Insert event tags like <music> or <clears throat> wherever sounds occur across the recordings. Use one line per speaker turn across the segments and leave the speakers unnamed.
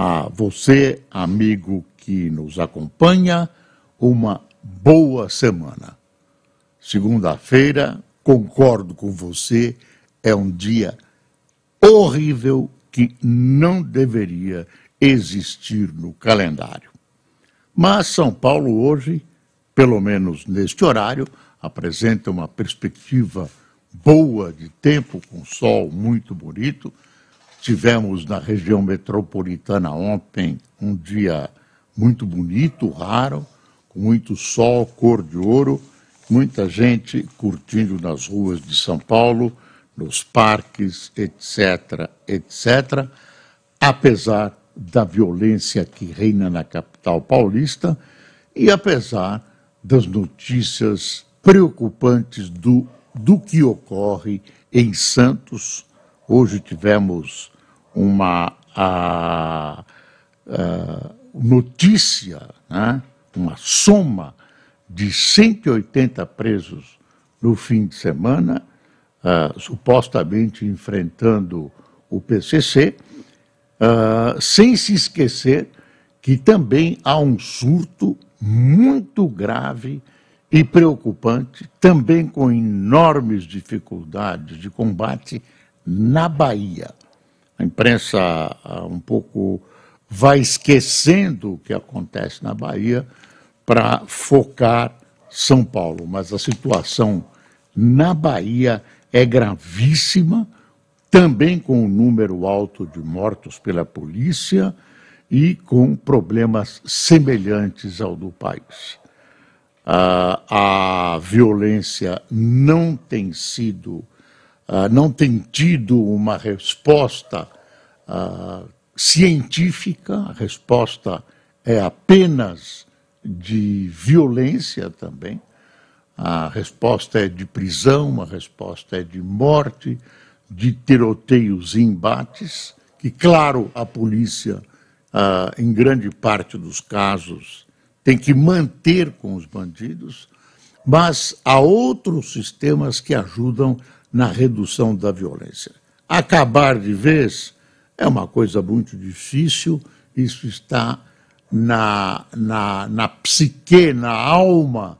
A você, amigo que nos acompanha, uma boa semana. Segunda-feira, concordo com você, é um dia horrível que não deveria existir no calendário. Mas São Paulo hoje, pelo menos neste horário, apresenta uma perspectiva boa de tempo, com sol muito bonito. Tivemos na região metropolitana ontem um dia muito bonito, raro, com muito sol, cor de ouro, muita gente curtindo nas ruas de São Paulo, nos parques, etc., etc., apesar da violência que reina na capital paulista e apesar das notícias preocupantes do, do que ocorre em Santos. Hoje tivemos uma. A, a, notícia, né, uma soma de 180 presos no fim de semana, uh, supostamente enfrentando o PCC, uh, ah, sem se esquecer que também há um surto muito grave e preocupante, também com enormes dificuldades de combate na Bahia. A imprensa uh, um pouco vai esquecendo o que acontece na Bahia para focar São Paulo. Mas a situação na Bahia é gravíssima, também com um número alto de mortos pela polícia e com problemas semelhantes ao do país. Uh, a violência não tem sido, uh, não tem tido uma resposta uh, científica, a resposta é apenas de violência também, a resposta é de prisão, a resposta é de morte, de tiroteios e embates, que, claro, a polícia, ah, em grande parte dos casos, tem que manter com os bandidos, mas há outros sistemas que ajudam na redução da violência. Acabar de vez é uma coisa muito difícil, isso está na, na, na psique, na alma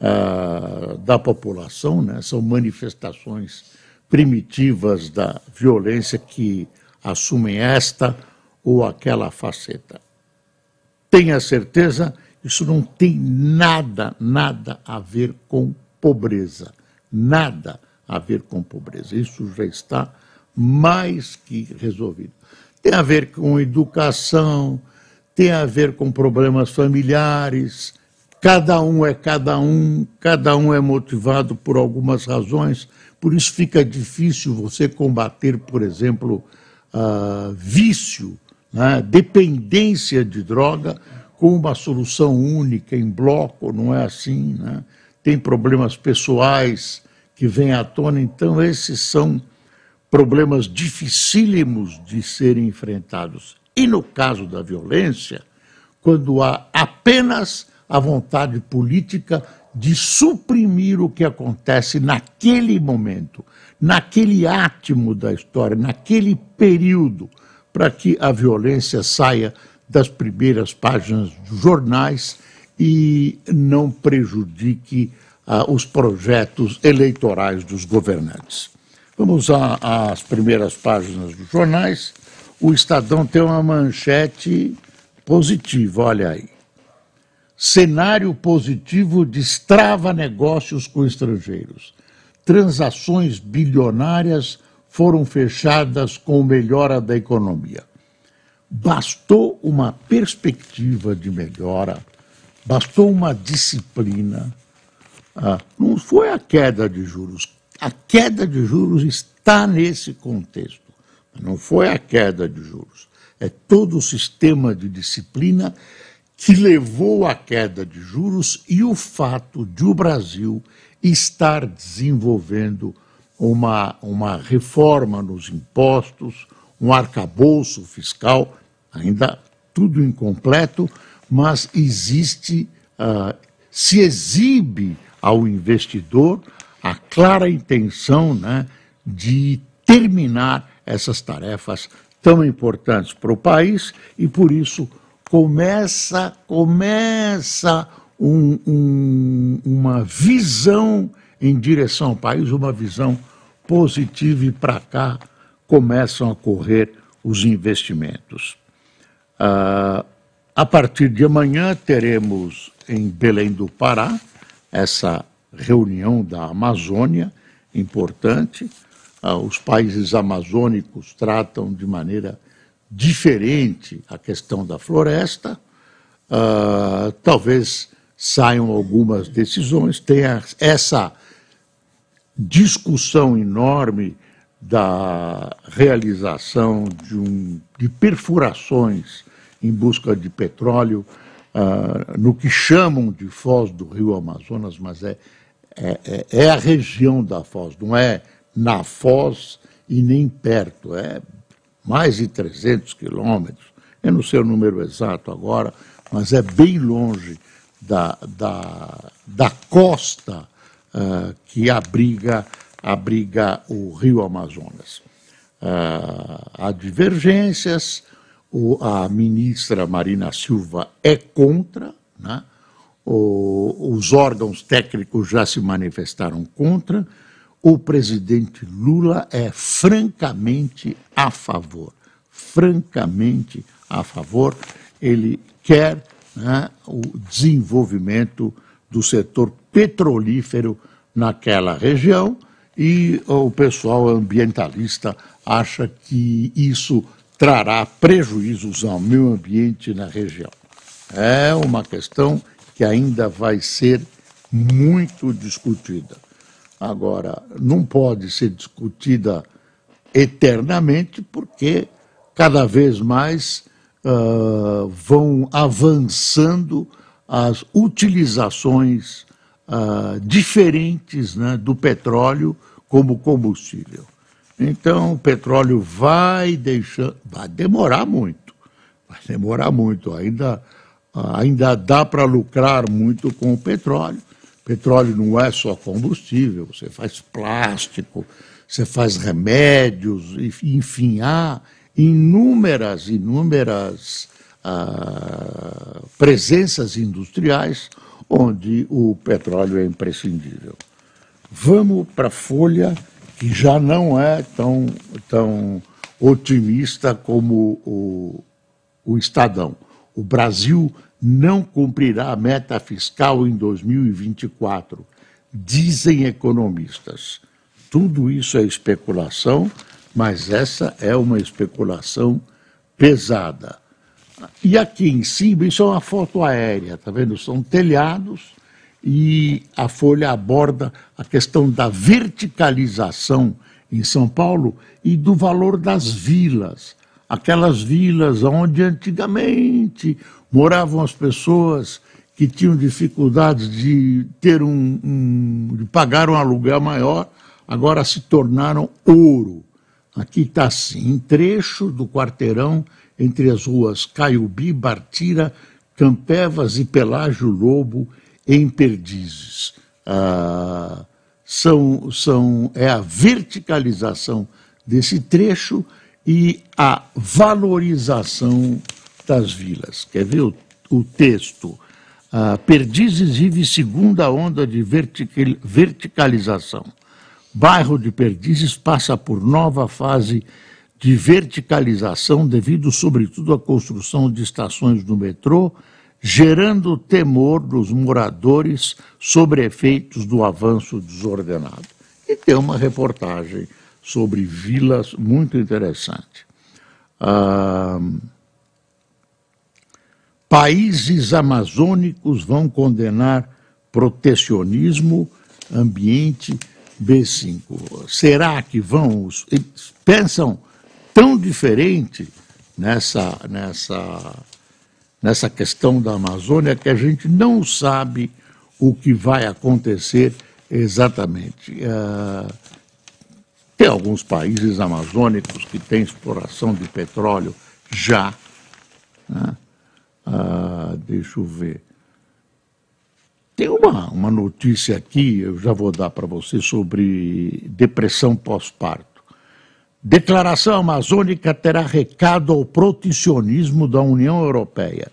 uh, da população, né? são manifestações primitivas da violência que assumem esta ou aquela faceta. Tenha certeza, isso não tem nada, nada a ver com pobreza. Nada a ver com pobreza. Isso já está mais que resolvido. Tem a ver com educação, tem a ver com problemas familiares, cada um é cada um, cada um é motivado por algumas razões, por isso fica difícil você combater, por exemplo, uh, vício, né, dependência de droga, com uma solução única, em bloco, não é assim, né? tem problemas pessoais que vêm à tona, então esses são problemas dificílimos de serem enfrentados. E no caso da violência, quando há apenas a vontade política de suprimir o que acontece naquele momento, naquele átimo da história, naquele período, para que a violência saia das primeiras páginas dos jornais e não prejudique ah, os projetos eleitorais dos governantes. Vamos às primeiras páginas dos jornais. O Estadão tem uma manchete positiva, olha aí. Cenário positivo destrava negócios com estrangeiros. Transações bilionárias foram fechadas com melhora da economia. Bastou uma perspectiva de melhora, bastou uma disciplina. Ah, não foi a queda de juros a queda de juros está nesse contexto. Não foi a queda de juros. é todo o sistema de disciplina que levou à queda de juros e o fato de o Brasil estar desenvolvendo uma, uma reforma nos impostos, um arcabouço fiscal, ainda tudo incompleto, mas existe, uh, se exibe ao investidor a clara intenção né, de terminar essas tarefas tão importantes para o país e por isso começa começa um, um, uma visão em direção ao país, uma visão positiva e para cá começam a correr os investimentos. Uh, a partir de amanhã teremos em Belém do Pará essa reunião da Amazônia importante. Uh, os países amazônicos tratam de maneira diferente a questão da floresta. Uh, talvez saiam algumas decisões, tenha essa discussão enorme da realização de, um, de perfurações em busca de petróleo uh, no que chamam de foz do rio Amazonas, mas é, é, é, é a região da foz, não é na foz e nem perto, é mais de 300 quilômetros. Eu não sei o número exato agora, mas é bem longe da, da, da costa uh, que abriga abriga o rio Amazonas. Uh, há divergências, o, a ministra Marina Silva é contra, né? o, os órgãos técnicos já se manifestaram contra, o presidente Lula é francamente a favor, francamente a favor, ele quer né, o desenvolvimento do setor petrolífero naquela região e o pessoal ambientalista acha que isso trará prejuízos ao meio ambiente na região. É uma questão que ainda vai ser muito discutida. Agora, não pode ser discutida eternamente, porque cada vez mais uh, vão avançando as utilizações uh, diferentes né, do petróleo como combustível. Então, o petróleo vai deixar, vai demorar muito, vai demorar muito. Ainda, ainda dá para lucrar muito com o petróleo. Petróleo não é só combustível, você faz plástico, você faz remédios, enfim, há inúmeras, inúmeras ah, presenças industriais onde o petróleo é imprescindível. Vamos para a Folha, que já não é tão, tão otimista como o, o Estadão. O Brasil não cumprirá a meta fiscal em 2024, dizem economistas. Tudo isso é especulação, mas essa é uma especulação pesada. E aqui em cima, isso é uma foto aérea, tá vendo? São telhados e a Folha aborda a questão da verticalização em São Paulo e do valor das vilas. Aquelas vilas onde antigamente moravam as pessoas que tinham dificuldades de ter um, um de pagar um aluguel maior, agora se tornaram ouro. Aqui está assim, em trecho do quarteirão entre as ruas Caiubi, Bartira, Campevas e Pelágio Lobo, em Perdizes. Ah, são, são, é a verticalização desse trecho e a valorização das vilas. Quer ver o, o texto? Ah, Perdizes vive segunda onda de verticalização. Bairro de Perdizes passa por nova fase de verticalização devido, sobretudo, à construção de estações do metrô, gerando temor dos moradores sobre efeitos do avanço desordenado. E tem uma reportagem sobre vilas muito interessante. Ah, países amazônicos vão condenar protecionismo, ambiente B5. Será que vão? Eles pensam tão diferente nessa, nessa, nessa questão da Amazônia que a gente não sabe o que vai acontecer exatamente. Uh, tem alguns países amazônicos que têm exploração de petróleo já. Né? Uh, deixa eu ver. Tem uma, uma notícia aqui, eu já vou dar para você, sobre depressão pós-parto. Declaração amazônica terá recado ao protecionismo da União Europeia.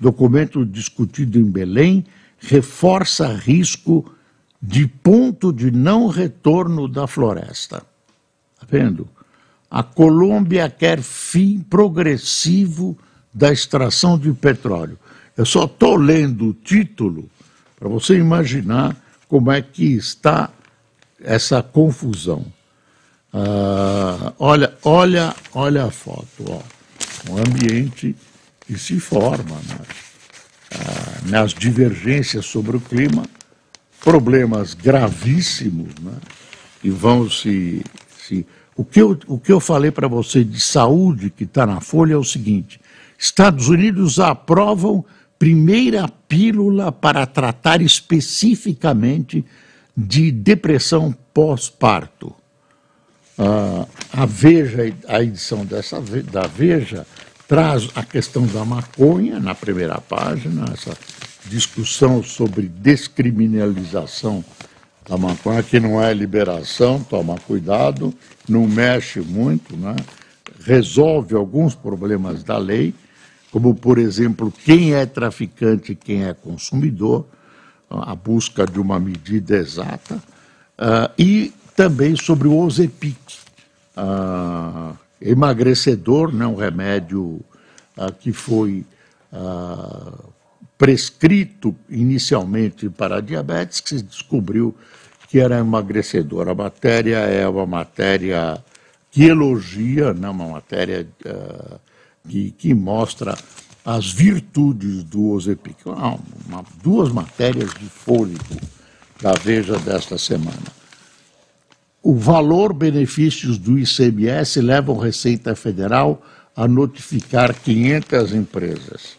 Documento discutido em Belém reforça risco de ponto de não retorno da floresta. Está vendo? A Colômbia quer fim progressivo da extração de petróleo. Eu só estou lendo o título para você imaginar como é que está essa confusão. Ah, olha, olha, olha a foto, ó. um ambiente que se forma né? ah, nas divergências sobre o clima, problemas gravíssimos, né? e vão se, se... O que eu, o que eu falei para você de saúde que está na Folha é o seguinte: Estados Unidos aprovam primeira pílula para tratar especificamente de depressão pós-parto. Uh, a Veja, a edição dessa, da Veja, traz a questão da maconha na primeira página, essa discussão sobre descriminalização da maconha, que não é liberação, toma cuidado, não mexe muito, né? resolve alguns problemas da lei, como, por exemplo, quem é traficante e quem é consumidor, a busca de uma medida exata, uh, e também sobre o Ozepic, uh, emagrecedor, né, um remédio que foi prescrito inicialmente para diabetes, que se descobriu que era emagrecedor. A matéria é uma matéria que elogia, né, uma matéria que, que mostra as virtudes do Ozepic. Uma, uma, duas matérias de fôlego da Veja desta semana. O valor benefícios do ICMS levam Receita Federal a notificar 500 empresas.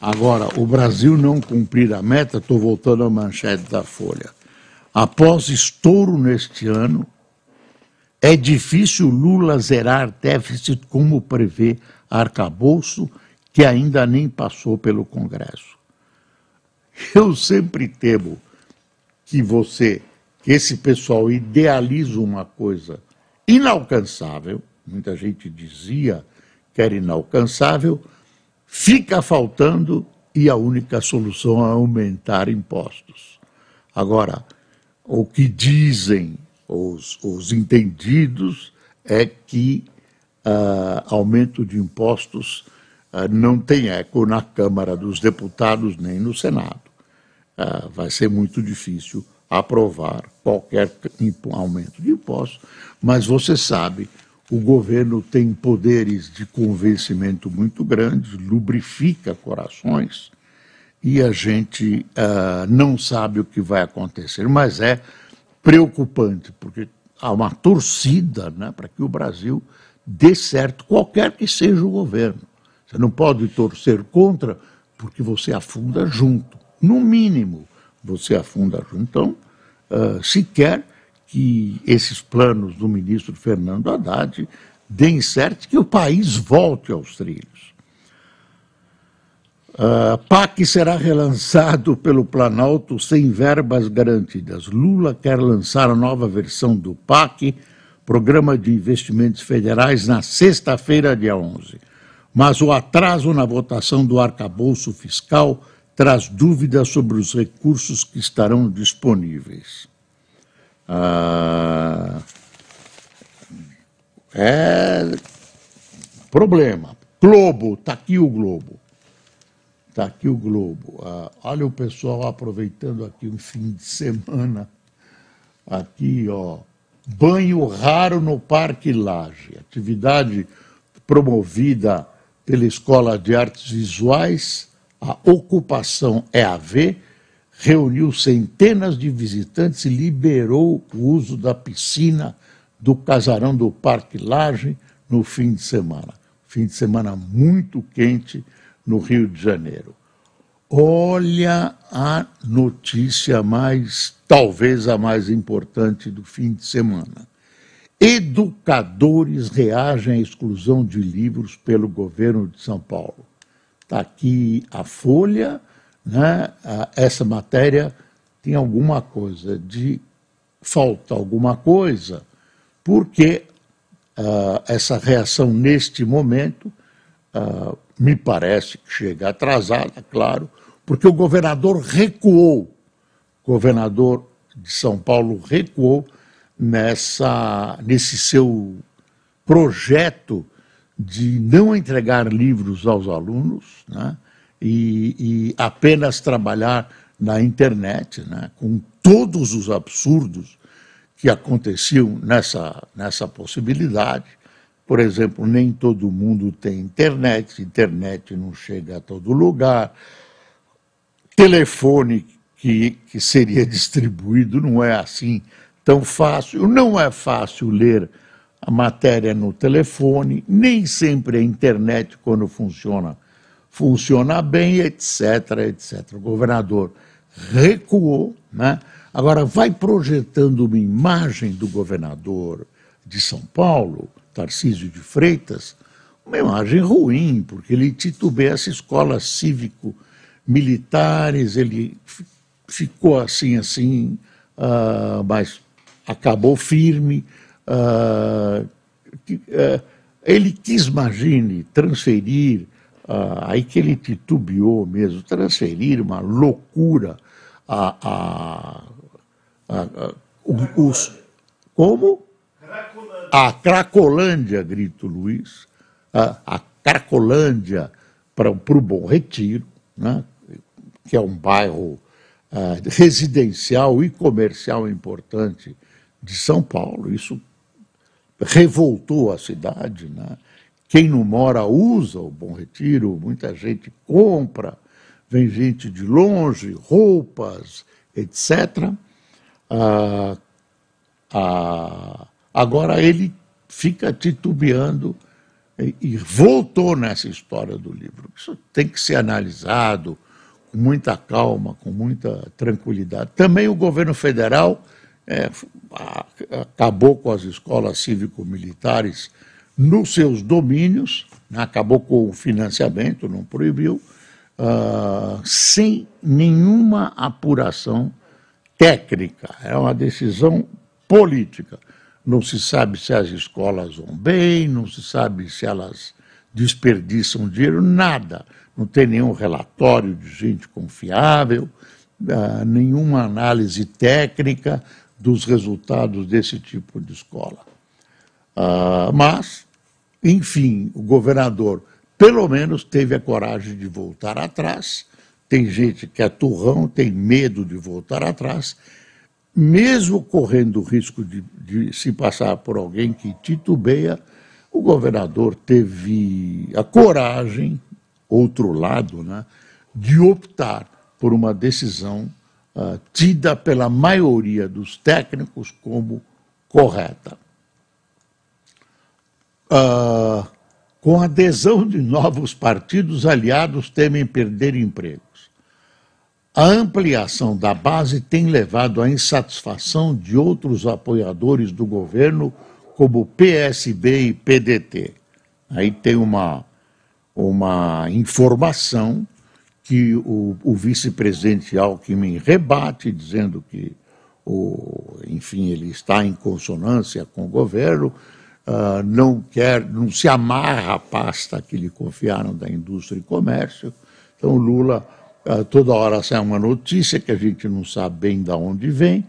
Agora, o Brasil não cumprir a meta, estou voltando à manchete da Folha. Após estouro neste ano, é difícil Lula zerar déficit como prevê arcabouço que ainda nem passou pelo Congresso. Eu sempre temo que você, esse pessoal idealiza uma coisa inalcançável, muita gente dizia que era inalcançável, fica faltando e a única solução é aumentar impostos. Agora, o que dizem os, os entendidos é que uh, aumento de impostos uh, não tem eco na Câmara dos Deputados nem no Senado. Uh, vai ser muito difícil aprovar qualquer aumento de impostos, mas você sabe, o governo tem poderes de convencimento muito grandes, lubrifica corações e a gente uh, não sabe o que vai acontecer, mas é preocupante, porque há uma torcida né, para que o Brasil dê certo, qualquer que seja o governo. Você não pode torcer contra, porque você afunda junto. No mínimo, você afunda junto. Então, uh, se quer que esses planos do ministro Fernando Haddad deem certo, que o país volte aos trilhos. Uh, PAC será relançado pelo Planalto sem verbas garantidas. Lula quer lançar a nova versão do PAC Programa de Investimentos Federais, na sexta-feira, dia 11. Mas o atraso na votação do arcabouço fiscal traz dúvidas sobre os recursos que estarão disponíveis. Ah, é problema. Globo, está aqui o Globo. Está aqui o Globo. Ah, olha o pessoal aproveitando aqui um fim de semana. Aqui, ó Banho raro no Parque Laje, atividade promovida pela Escola de Artes Visuais, a ocupação EAV, reuniu centenas de visitantes e liberou o uso da piscina do casarão do Parque Laje no fim de semana. fim de semana muito quente no Rio de Janeiro. Olha a notícia mais, talvez a mais importante do fim de semana. Educadores reagem à exclusão de livros pelo governo de São Paulo. Está aqui a Folha, né? essa matéria tem alguma coisa de falta alguma coisa, porque uh, essa reação neste momento uh, me parece que chega atrasada, claro, porque o governador recuou, o governador de São Paulo recuou nessa, nesse seu projeto de não entregar livros aos alunos né, e, e, apenas trabalhar na internet, né, com todos os absurdos que aconteciam nessa, nessa possibilidade. Por exemplo, nem todo mundo tem internet, internet não chega a todo lugar, telefone que, que seria <laughs> distribuído não é assim tão fácil, não é fácil ler a matéria no telefone, nem sempre a internet, quando funciona, funciona bem, etc, etc. O governador recuou, né? Agora vai projetando uma imagem do governador de São Paulo, Tarcísio de Freitas, uma imagem ruim, porque ele titubeia essa escola cívico-militares, ele ficou assim, assim, uh, mas acabou firme. Uh, uh, ele quis, imagine, transferir, uh, aí que ele titubeou mesmo, transferir uma loucura a, a, a, a os. Como? Cracolândia. A Cracolândia, grito Luiz, a, a Cracolândia para o Bom Retiro, né, que é um bairro residencial e comercial importante de São Paulo. Isso revoltou a cidade. Né? Quem não mora usa o Bom Retiro, muita gente compra, vem gente de longe, roupas, etc. Ah, ah, agora ele fica titubeando e, e voltou nessa história do livro. Isso tem que ser analisado com muita calma, com muita tranquilidade. Também o governo federal é, acabou com as escolas cívico-militares nos seus domínios, né, acabou com o financiamento, não proibiu, uh, sem nenhuma apuração técnica. É uma decisão política. Não se sabe se as escolas vão bem, não se sabe se elas desperdiçam dinheiro, nada. Não tem nenhum relatório de gente confiável, uh, nenhuma análise técnica dos resultados desse tipo de escola. Uh, mas, enfim, o governador pelo menos teve a coragem de voltar atrás. Tem gente que é turrão, tem medo de voltar atrás, mesmo correndo o risco de, de se passar por alguém que titubeia. O governador teve a coragem, outro lado, né, de optar por uma decisão uh, tida pela maioria dos técnicos como correta. Uh, com a adesão de novos partidos, aliados temem perder empregos. A ampliação da base tem levado à insatisfação de outros apoiadores do governo, como PSB e PDT. Aí tem uma, uma informação que o, o vice-presidente Alckmin rebate, dizendo que, o, enfim, ele está em consonância com o governo, uh, não quer, não se amarra a pasta que lhe confiaram da indústria e comércio. Então, Lula, uh, toda hora sai uma notícia que a gente não sabe bem de onde vem,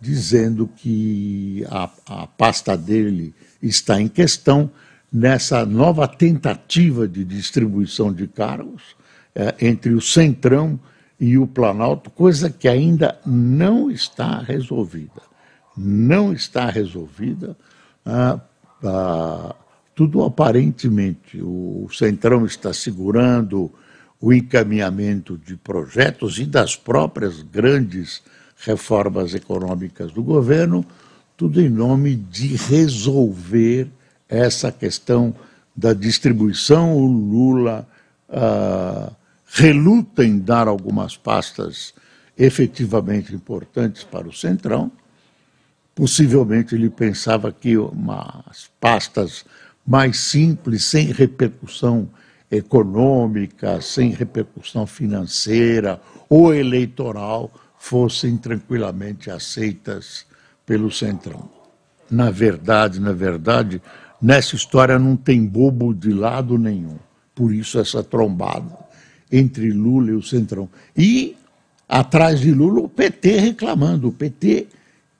dizendo que a, a pasta dele está em questão nessa nova tentativa de distribuição de cargos entre o Centrão e o Planalto, coisa que ainda não está resolvida. Não está resolvida. Ah, ah, tudo aparentemente. O Centrão está segurando o encaminhamento de projetos e das próprias grandes reformas econômicas do governo, tudo em nome de resolver essa questão da distribuição, o Lula uh, reluta em dar algumas pastas efetivamente importantes para o Centrão. Possivelmente ele pensava que umas pastas mais simples, sem repercussão econômica, sem repercussão financeira ou eleitoral, fossem tranquilamente aceitas pelo Centrão. Na verdade, na verdade, nessa história não tem bobo de lado nenhum. Por isso essa trombada entre Lula e o Centrão. E atrás de Lula o PT reclamando, o PT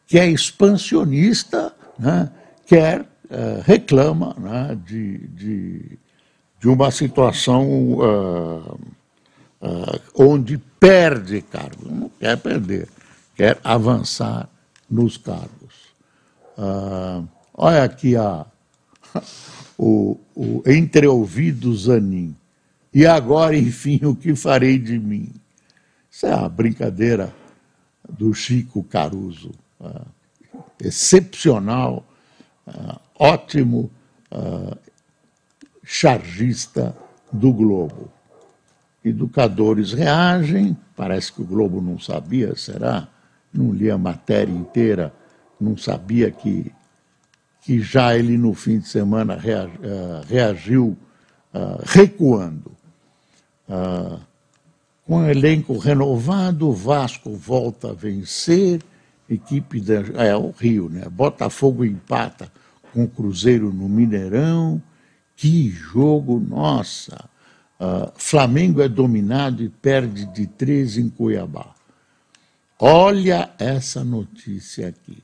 que é expansionista, né, quer, uh, reclama né, de, de, de, uma situação uh, uh, onde perde cargos, não quer perder, quer avançar nos cargos. olha aqui a, <laughs> o, o entreouvido Zanin. E agora, enfim, o que farei de mim? Isso é a brincadeira do Chico Caruso. Uh, excepcional, uh, ótimo uh, chargista do Globo. Educadores reagem, parece que o Globo não sabia, será? Não lia a matéria inteira, não sabia que, que já ele no fim de semana reagiu recuando. Com o elenco renovado, Vasco volta a vencer equipe da. É o Rio, né? Botafogo empata com o Cruzeiro no Mineirão. Que jogo, nossa! Uh, Flamengo é dominado e perde de três em Cuiabá. Olha essa notícia aqui.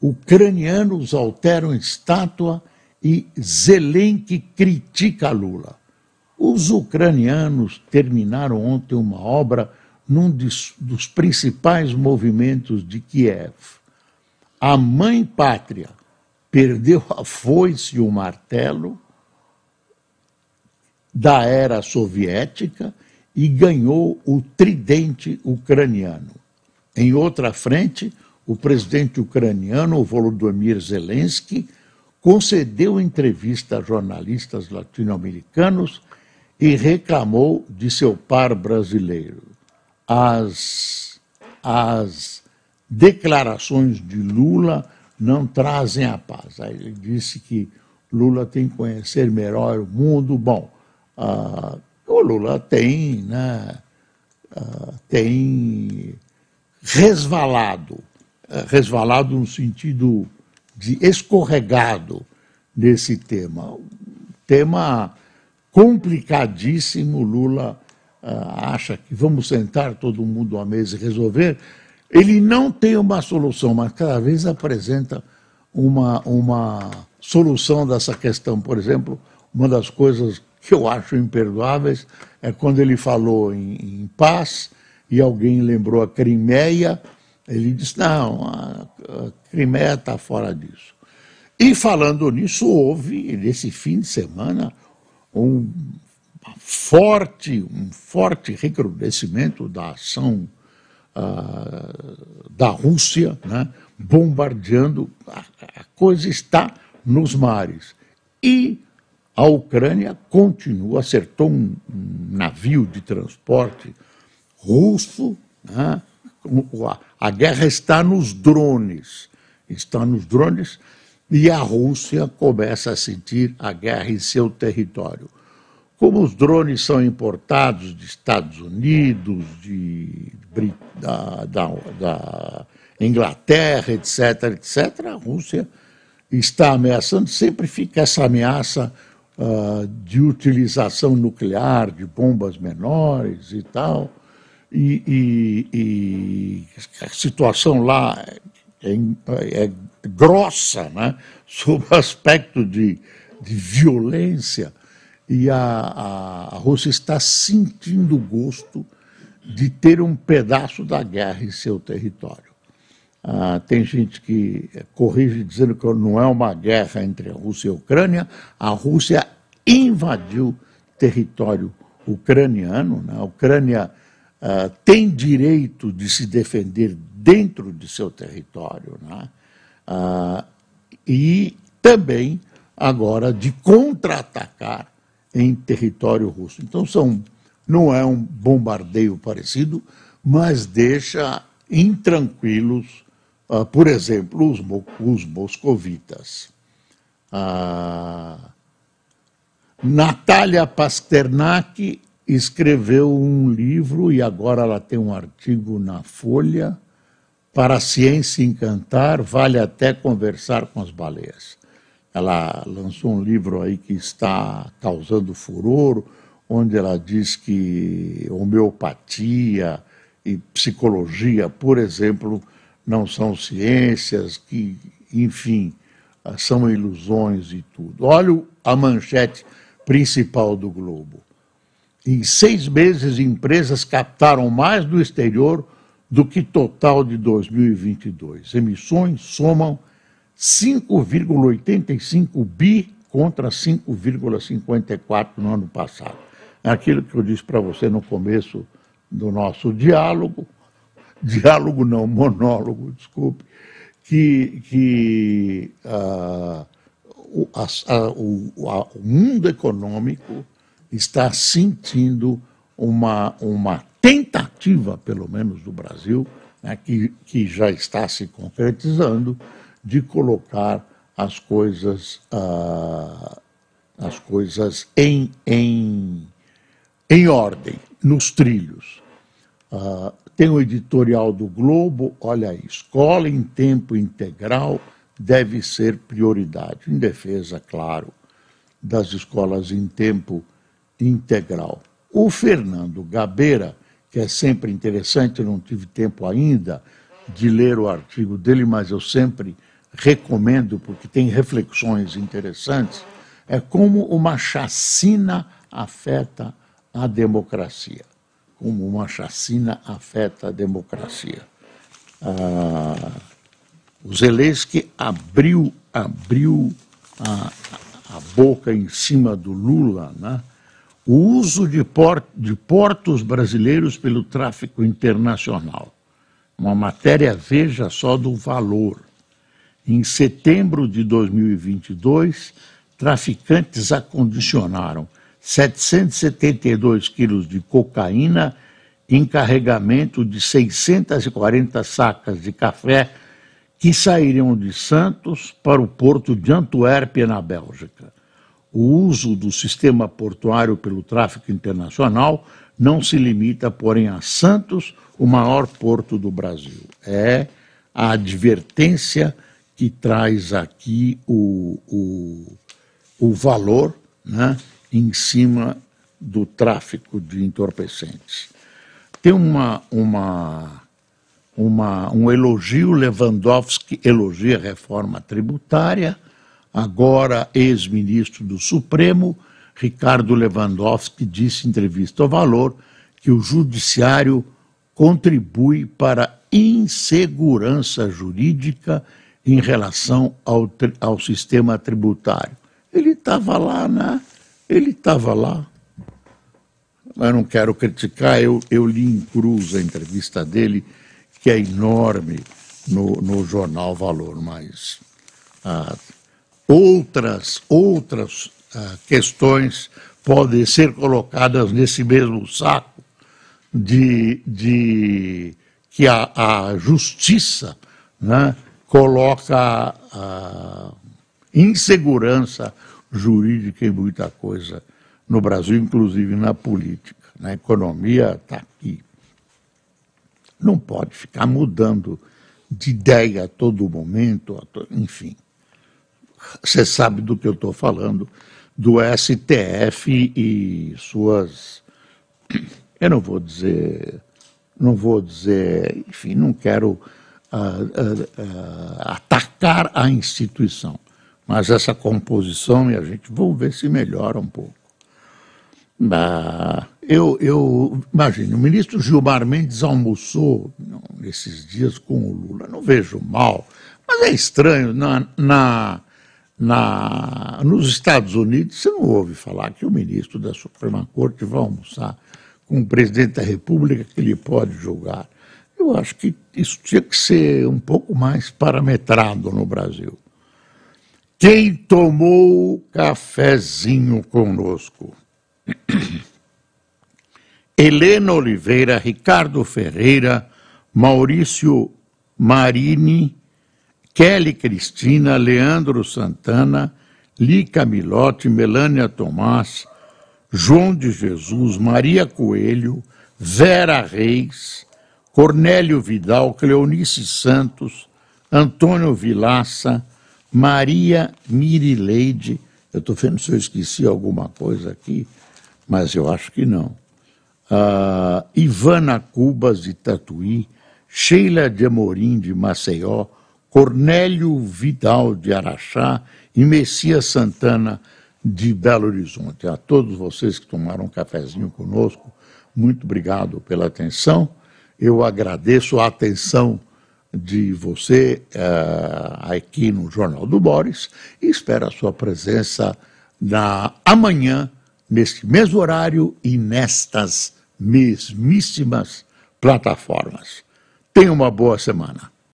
Ucranianos alteram estátua e Zelensky critica Lula. Os ucranianos terminaram ontem uma obra num dos, principais movimentos de Kiev. A mãe pátria perdeu a foice e o martelo da era soviética e ganhou o tridente ucraniano. Em outra frente, o presidente ucraniano, Volodymyr Zelensky, concedeu entrevista a jornalistas latino-americanos e reclamou de seu par brasileiro as, as declarações de Lula não trazem a paz. Aí ele disse que Lula tem que conhecer melhor o mundo. Bom, uh, o Lula tem, né, uh, tem resvalado, uh, resvalado no sentido de escorregado nesse tema. tema complicadíssimo, Lula ah, acha que vamos sentar todo mundo à mesa e resolver, ele não tem uma solução, mas cada vez apresenta uma, uma solução dessa questão. Por exemplo, uma das coisas que eu acho imperdoáveis é quando ele falou em, em paz e alguém lembrou a Crimeia, ele disse: não, a, a Crimeia está fora disso. E falando nisso, houve, nesse fim de semana, um forte, um forte recrudescimento da ação uh, da Rússia, né, bombardeando, a, a coisa está nos mares. E a Ucrânia continua, acertou um, um navio de transporte russo, né, a, a guerra está nos drones, está nos drones, e a Rússia começa a sentir a guerra em seu território. Como os drones são importados de Estados Unidos, de, da, da, da Inglaterra, etc., etc., a Rússia está ameaçando, sempre fica essa ameaça uh, de utilização nuclear, de bombas menores e tal. E, e, e a situação lá é, é, grossa, né? <laughs> sob o aspecto de, de violência e a, a, a Rússia está sentindo o gosto de ter um pedaço da guerra em seu território. Ah, tem gente que corrige dizendo que não é uma guerra entre a Rússia e a Ucrânia. A Rússia invadiu território ucraniano. Né? A Ucrânia ah, tem direito de se defender dentro de seu território. Né? Ah, e também agora de contra-atacar em território russo. Então são, não é um bombardeio parecido, mas deixa intranquilos, uh, por exemplo, os, os moscovitas. Uh, Natália Pasternak escreveu um livro e agora ela tem um artigo na Folha para a ciência encantar, vale até conversar com as baleias. Ela lançou um livro aí que está causando furor, onde ela diz que homeopatia e psicologia, por exemplo, não são ciências, que, enfim, são ilusões e tudo. Olha a manchete principal do Globo. Em seis meses, empresas captaram mais do exterior do que total de 2022. Emissões somam 5,85 bi contra 5,54 no ano passado. É aquilo que eu disse para você no começo do nosso diálogo, <laughs> diálogo não, monólogo, desculpe, que, que uh, o, a, o, a, o mundo econômico está sentindo uma, uma tentativa, pelo menos do Brasil, né, que, que já está se concretizando, de colocar as coisas, uh, as coisas em, em, em ordem, nos trilhos. Uh, tem o editorial do Globo, olha aí, escola em tempo integral deve ser prioridade, em defesa, claro, das escolas em tempo integral. O Fernando Gabeira, que é sempre interessante, eu não tive tempo ainda de ler o artigo dele, mas eu sempre recomendo porque tem reflexões interessantes, é como uma chacina afeta a democracia. Como uma chacina afeta a democracia. Ah, o Zelensky abriu, abriu a, a boca em cima do Lula, né? O uso de, de portos brasileiros pelo tráfico internacional. Uma matéria, veja só, do valor. Em setembro de 2022, traficantes acondicionaram 772 quilos de cocaína em carregamento de 640 sacas de café que sairiam de Santos para o porto de Antuérpia, na Bélgica. O uso do sistema portuário pelo tráfico internacional não se limita, porém, a Santos, o maior porto do Brasil. É a advertência que traz aqui o, o, o valor né, em cima do tráfico de entorpecentes. Tem uma, uma uma, um elogio, Lewandowski elogia a reforma tributária, agora ex-ministro do Supremo, Ricardo Lewandowski disse em entrevista ao Valor que o judiciário contribui para insegurança jurídica em relação ao, ao sistema tributário. Ele estava lá, né? Ele estava lá. Eu não quero criticar, eu, eu li em cruz a entrevista dele que é enorme no, no jornal Valor, mas ah, outras, outras ah, questões podem ser colocadas nesse mesmo saco de, de que a, a justiça né, coloca a insegurança jurídica em muita coisa no Brasil, inclusive na política. Na economia está aqui não pode ficar mudando de ideia a todo momento, enfim. Você sabe do que eu estou falando, do STF e suas. Eu não vou dizer. Não vou dizer. Enfim, não quero uh, uh, uh, atacar a instituição. Mas essa composição, e a gente vamos ver se melhora um pouco. Eu, eu imagino, o ministro Gilmar Mendes almoçou nesses dias com o Lula. Não vejo mal, mas é estranho. Na, na, na, nos Estados Unidos, você não ouve falar que o ministro da Suprema Corte vai almoçar com o presidente da República que ele pode julgar. Eu acho que isso tinha que ser um pouco mais parametrado no Brasil. Quem tomou cafezinho conosco? <clears throat> Helena Oliveira, Ricardo Ferreira, Maurício Marini, Kelly Cristina, Leandro Santana, Lica Milotti, Melânia Tomás, João de Jesus, Maria Coelho, Vera Reis, Cornélio Vidal, Cleonice Santos, Antônio Vilaça, Maria Mirileide. Eu estou vendo se eu esqueci alguma coisa aqui, mas eu acho que não. Uh, Ivana Cubas de Tatuí, Sheila de Amorim de Maceió, Cornélio Vidal de Araxá e Messias Santana de Belo Horizonte. A todos vocês que tomaram um cafezinho conosco, muito obrigado pela atenção. Eu agradeço a atenção de você uh, aqui no Jornal do Boris e espero a sua presença na amanhã, neste mesmo horário e nestas mesmíssimas plataformas. Tenha uma boa semana.